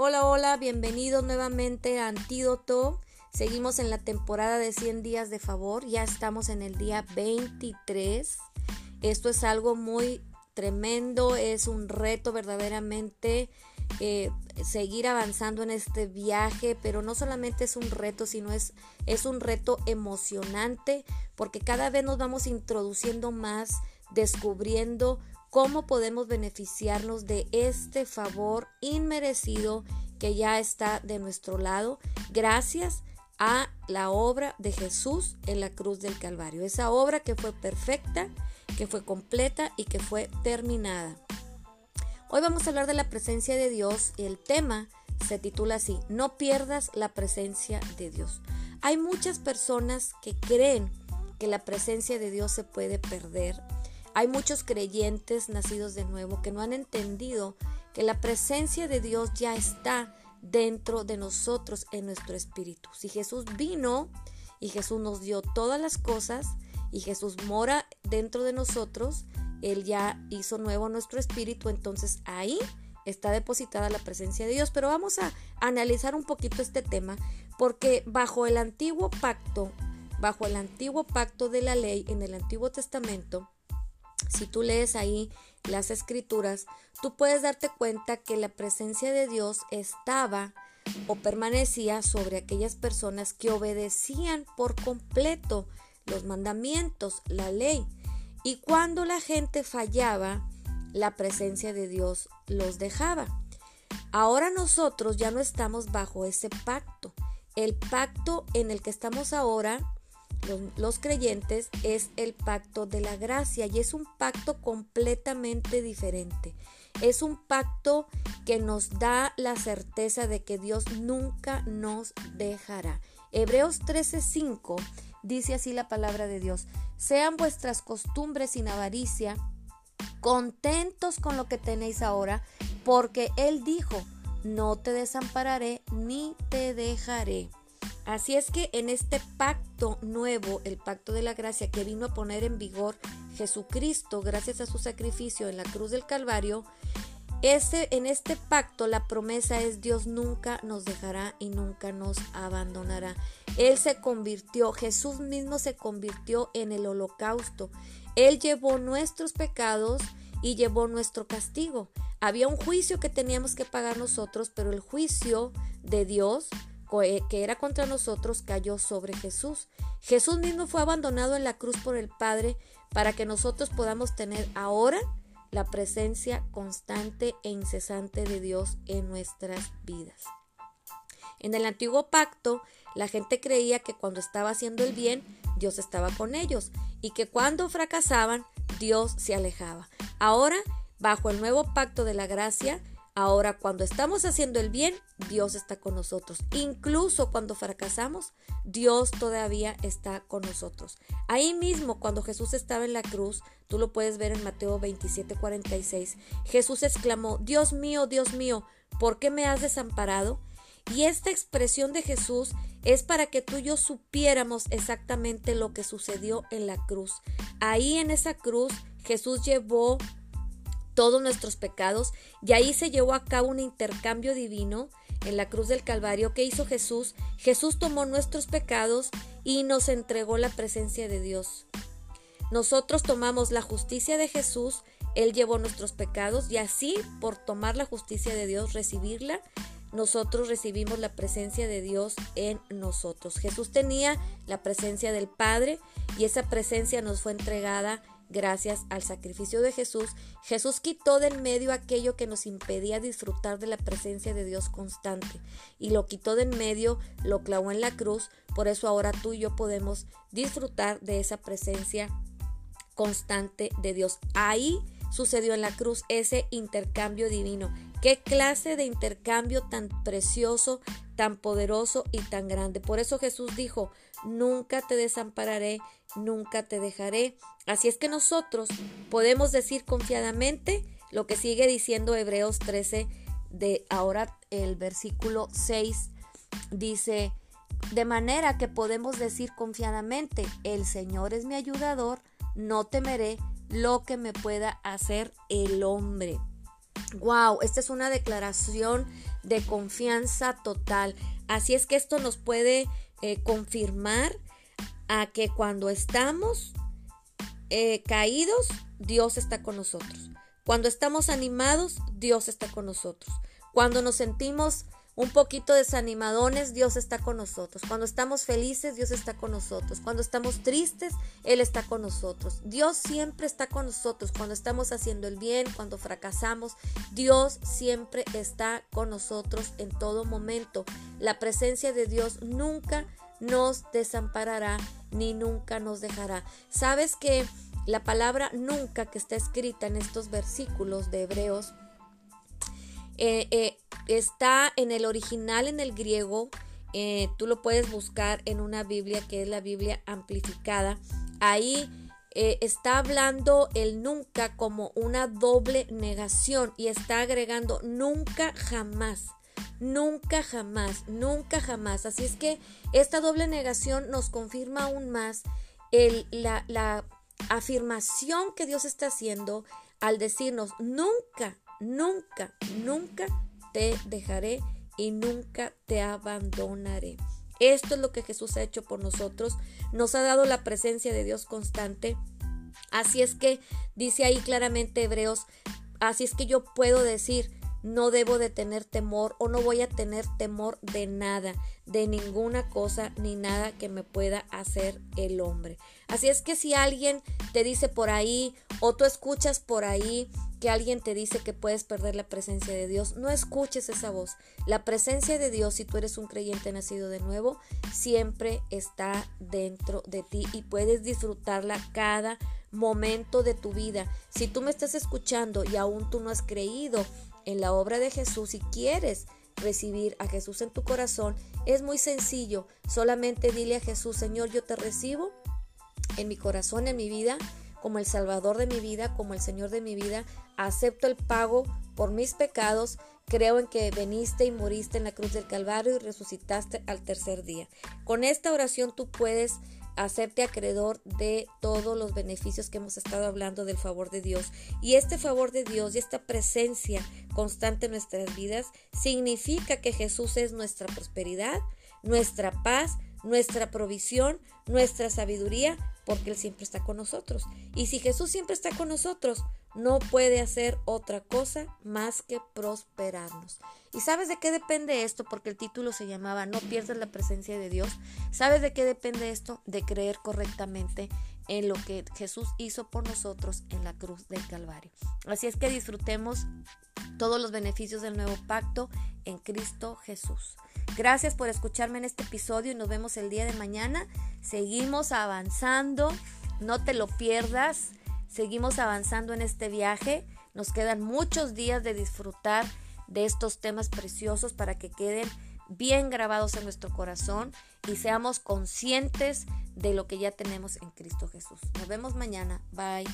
Hola, hola, bienvenidos nuevamente a Antídoto. Seguimos en la temporada de 100 días de favor, ya estamos en el día 23. Esto es algo muy tremendo, es un reto verdaderamente eh, seguir avanzando en este viaje, pero no solamente es un reto, sino es, es un reto emocionante, porque cada vez nos vamos introduciendo más, descubriendo cómo podemos beneficiarnos de este favor inmerecido que ya está de nuestro lado, gracias a la obra de Jesús en la cruz del Calvario. Esa obra que fue perfecta, que fue completa y que fue terminada. Hoy vamos a hablar de la presencia de Dios y el tema se titula así, no pierdas la presencia de Dios. Hay muchas personas que creen que la presencia de Dios se puede perder. Hay muchos creyentes nacidos de nuevo que no han entendido que la presencia de Dios ya está dentro de nosotros en nuestro espíritu. Si Jesús vino y Jesús nos dio todas las cosas y Jesús mora dentro de nosotros, Él ya hizo nuevo nuestro espíritu, entonces ahí está depositada la presencia de Dios. Pero vamos a analizar un poquito este tema porque bajo el antiguo pacto, bajo el antiguo pacto de la ley en el Antiguo Testamento, si tú lees ahí las escrituras, tú puedes darte cuenta que la presencia de Dios estaba o permanecía sobre aquellas personas que obedecían por completo los mandamientos, la ley. Y cuando la gente fallaba, la presencia de Dios los dejaba. Ahora nosotros ya no estamos bajo ese pacto. El pacto en el que estamos ahora los, creyentes es el pacto de la gracia y es un pacto completamente diferente. Es un pacto que nos da la certeza de que Dios nunca nos dejará. Hebreos 13:5 dice así la palabra de Dios, sean vuestras costumbres sin avaricia, contentos con lo que tenéis ahora, porque Él dijo, no te desampararé ni te dejaré. Así es que en este pacto nuevo, el pacto de la gracia que vino a poner en vigor Jesucristo gracias a su sacrificio en la cruz del Calvario, este, en este pacto la promesa es Dios nunca nos dejará y nunca nos abandonará. Él se convirtió, Jesús mismo se convirtió en el holocausto. Él llevó nuestros pecados y llevó nuestro castigo. Había un juicio que teníamos que pagar nosotros, pero el juicio de Dios que era contra nosotros cayó sobre Jesús. Jesús mismo fue abandonado en la cruz por el Padre para que nosotros podamos tener ahora la presencia constante e incesante de Dios en nuestras vidas. En el antiguo pacto, la gente creía que cuando estaba haciendo el bien, Dios estaba con ellos y que cuando fracasaban, Dios se alejaba. Ahora, bajo el nuevo pacto de la gracia, Ahora, cuando estamos haciendo el bien, Dios está con nosotros. Incluso cuando fracasamos, Dios todavía está con nosotros. Ahí mismo, cuando Jesús estaba en la cruz, tú lo puedes ver en Mateo 27, 46, Jesús exclamó, Dios mío, Dios mío, ¿por qué me has desamparado? Y esta expresión de Jesús es para que tú y yo supiéramos exactamente lo que sucedió en la cruz. Ahí en esa cruz Jesús llevó todos nuestros pecados y ahí se llevó a cabo un intercambio divino en la cruz del Calvario. ¿Qué hizo Jesús? Jesús tomó nuestros pecados y nos entregó la presencia de Dios. Nosotros tomamos la justicia de Jesús, Él llevó nuestros pecados y así por tomar la justicia de Dios, recibirla, nosotros recibimos la presencia de Dios en nosotros. Jesús tenía la presencia del Padre y esa presencia nos fue entregada Gracias al sacrificio de Jesús, Jesús quitó del medio aquello que nos impedía disfrutar de la presencia de Dios constante y lo quitó del medio, lo clavó en la cruz, por eso ahora tú y yo podemos disfrutar de esa presencia constante de Dios. Ahí sucedió en la cruz ese intercambio divino. Qué clase de intercambio tan precioso, tan poderoso y tan grande. Por eso Jesús dijo, nunca te desampararé, nunca te dejaré. Así es que nosotros podemos decir confiadamente lo que sigue diciendo Hebreos 13 de ahora el versículo 6 dice, de manera que podemos decir confiadamente, el Señor es mi ayudador, no temeré lo que me pueda hacer el hombre. Wow, esta es una declaración de confianza total. Así es que esto nos puede eh, confirmar a que cuando estamos eh, caídos, Dios está con nosotros. Cuando estamos animados, Dios está con nosotros. Cuando nos sentimos un poquito desanimadones, Dios está con nosotros. Cuando estamos felices, Dios está con nosotros. Cuando estamos tristes, Él está con nosotros. Dios siempre está con nosotros. Cuando estamos haciendo el bien, cuando fracasamos, Dios siempre está con nosotros en todo momento. La presencia de Dios nunca nos desamparará ni nunca nos dejará. ¿Sabes que la palabra nunca que está escrita en estos versículos de Hebreos eh, eh, está en el original, en el griego. Eh, tú lo puedes buscar en una Biblia que es la Biblia amplificada. Ahí está hablando el nunca como una doble negación y está agregando nunca jamás. Nunca jamás, nunca jamás. Así es que esta doble negación nos confirma aún más la, la afirmación que Dios está haciendo al decirnos nunca, nunca, nunca te dejaré y nunca te abandonaré. Esto es lo que Jesús ha hecho por nosotros. Nos ha dado la presencia de Dios constante. Así es que dice ahí claramente Hebreos, así es que yo puedo decir, no debo de tener temor o no voy a tener temor de nada, de ninguna cosa ni nada que me pueda hacer el hombre. Así es que si alguien te dice por ahí o tú escuchas por ahí que alguien te dice que puedes perder la presencia de Dios, no escuches esa voz. La presencia de Dios, si tú eres un creyente nacido de nuevo, siempre está dentro de ti y puedes disfrutarla cada momento de tu vida. Si tú me estás escuchando y aún tú no has creído en la obra de Jesús y quieres recibir a Jesús en tu corazón, es muy sencillo. Solamente dile a Jesús, Señor, yo te recibo en mi corazón, en mi vida, como el Salvador de mi vida, como el Señor de mi vida. Acepto el pago por mis pecados. Creo en que veniste y moriste en la cruz del Calvario y resucitaste al tercer día. Con esta oración tú puedes hacerte acreedor de todos los beneficios que hemos estado hablando del favor de Dios. Y este favor de Dios y esta presencia constante en nuestras vidas significa que Jesús es nuestra prosperidad, nuestra paz, nuestra provisión, nuestra sabiduría, porque Él siempre está con nosotros. Y si Jesús siempre está con nosotros, no puede hacer otra cosa más que prosperarnos. ¿Y sabes de qué depende esto? Porque el título se llamaba No pierdas la presencia de Dios. ¿Sabes de qué depende esto? De creer correctamente en lo que Jesús hizo por nosotros en la cruz del Calvario. Así es que disfrutemos todos los beneficios del nuevo pacto en Cristo Jesús. Gracias por escucharme en este episodio y nos vemos el día de mañana. Seguimos avanzando, no te lo pierdas. Seguimos avanzando en este viaje. Nos quedan muchos días de disfrutar de estos temas preciosos para que queden bien grabados en nuestro corazón y seamos conscientes de lo que ya tenemos en Cristo Jesús. Nos vemos mañana. Bye.